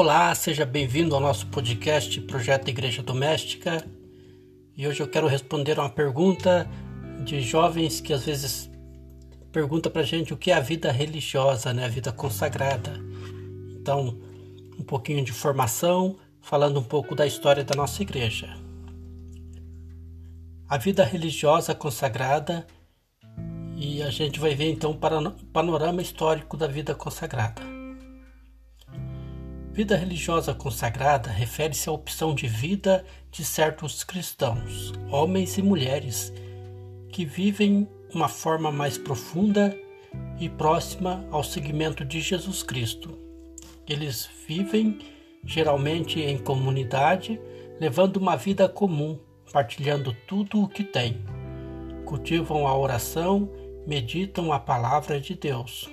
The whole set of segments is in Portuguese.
Olá, seja bem-vindo ao nosso podcast Projeto Igreja Doméstica. E hoje eu quero responder uma pergunta de jovens que às vezes pergunta pra gente o que é a vida religiosa, né? A vida consagrada. Então, um pouquinho de formação, falando um pouco da história da nossa igreja. A vida religiosa consagrada e a gente vai ver então o panorama histórico da vida consagrada. Vida religiosa consagrada refere-se à opção de vida de certos cristãos, homens e mulheres, que vivem uma forma mais profunda e próxima ao seguimento de Jesus Cristo. Eles vivem geralmente em comunidade, levando uma vida comum, partilhando tudo o que têm. Cultivam a oração, meditam a palavra de Deus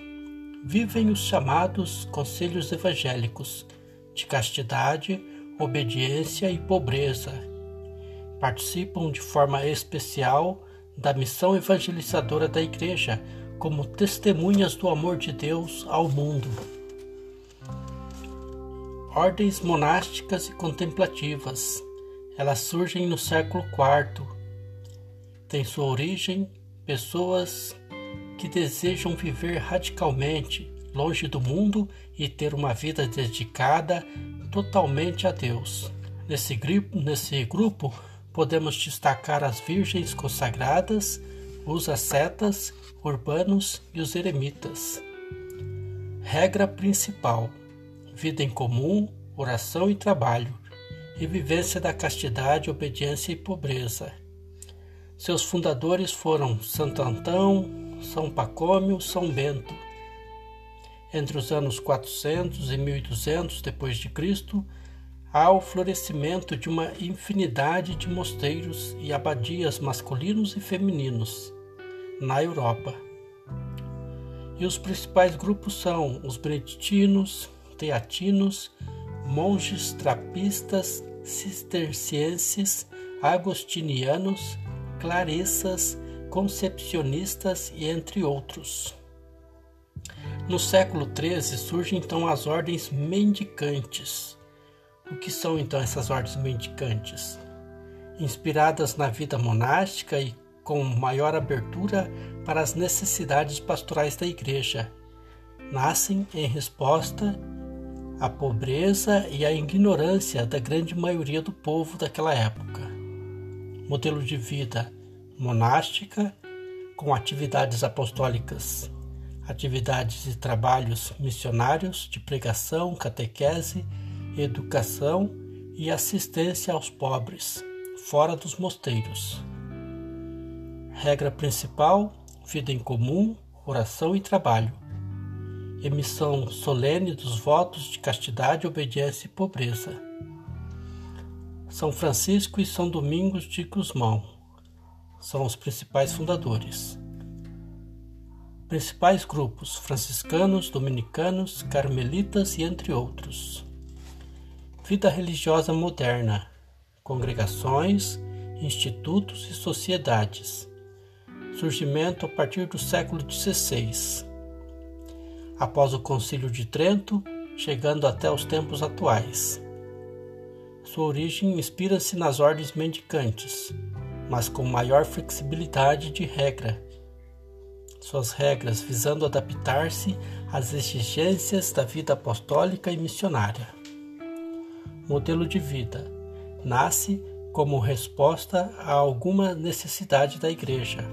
vivem os chamados conselhos evangélicos de castidade, obediência e pobreza. Participam de forma especial da missão evangelizadora da Igreja como testemunhas do amor de Deus ao mundo. Ordens monásticas e contemplativas. Elas surgem no século IV. Tem sua origem pessoas que desejam viver radicalmente longe do mundo e ter uma vida dedicada totalmente a Deus. Nesse grupo, nesse grupo podemos destacar as virgens consagradas, os ascetas, urbanos e os eremitas. Regra principal: vida em comum, oração e trabalho, e vivência da castidade, obediência e pobreza. Seus fundadores foram Santo Antão, são Pacômio, São Bento. Entre os anos 400 e 1200 depois de Cristo, há o florescimento de uma infinidade de mosteiros e abadias masculinos e femininos na Europa. E os principais grupos são os beneditinos, teatinos, monges trapistas, cistercienses, agostinianos, claressas, concepcionistas e entre outros. No século XIII surgem então as ordens mendicantes. O que são então essas ordens mendicantes? Inspiradas na vida monástica e com maior abertura para as necessidades pastorais da igreja, nascem em resposta à pobreza e à ignorância da grande maioria do povo daquela época. Modelo de vida monástica, com atividades apostólicas, atividades e trabalhos missionários de pregação, catequese, educação e assistência aos pobres, fora dos mosteiros. Regra principal: vida em comum, oração e trabalho. Emissão solene dos votos de castidade, obediência e pobreza. São Francisco e São Domingos de Guzmão são os principais fundadores. Principais grupos: franciscanos, dominicanos, carmelitas e entre outros. Vida religiosa moderna: congregações, institutos e sociedades. Surgimento a partir do século XVI. Após o Concílio de Trento, chegando até os tempos atuais. Sua origem inspira-se nas ordens mendicantes, mas com maior flexibilidade de regra. Suas regras visando adaptar-se às exigências da vida apostólica e missionária. Modelo de vida nasce como resposta a alguma necessidade da Igreja,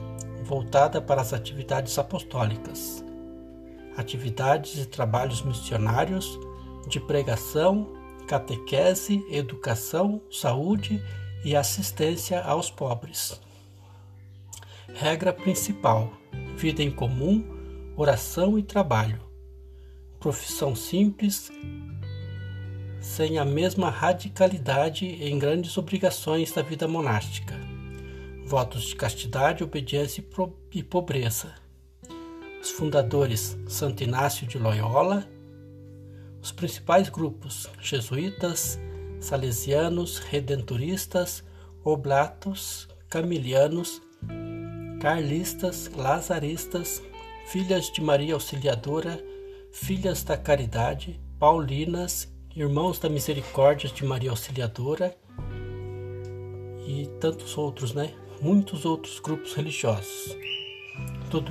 voltada para as atividades apostólicas, atividades e trabalhos missionários de pregação, catequese, educação, saúde e assistência aos pobres. Regra principal: vida em comum, oração e trabalho. Profissão simples, sem a mesma radicalidade em grandes obrigações da vida monástica. Votos de castidade, obediência e pobreza. Os fundadores Santo Inácio de Loyola, os principais grupos jesuítas, salesianos, redentoristas, oblatos, camilianos, carlistas, lazaristas, filhas de Maria Auxiliadora, filhas da Caridade, paulinas Irmãos da Misericórdia de Maria Auxiliadora e tantos outros, né? Muitos outros grupos religiosos. Tudo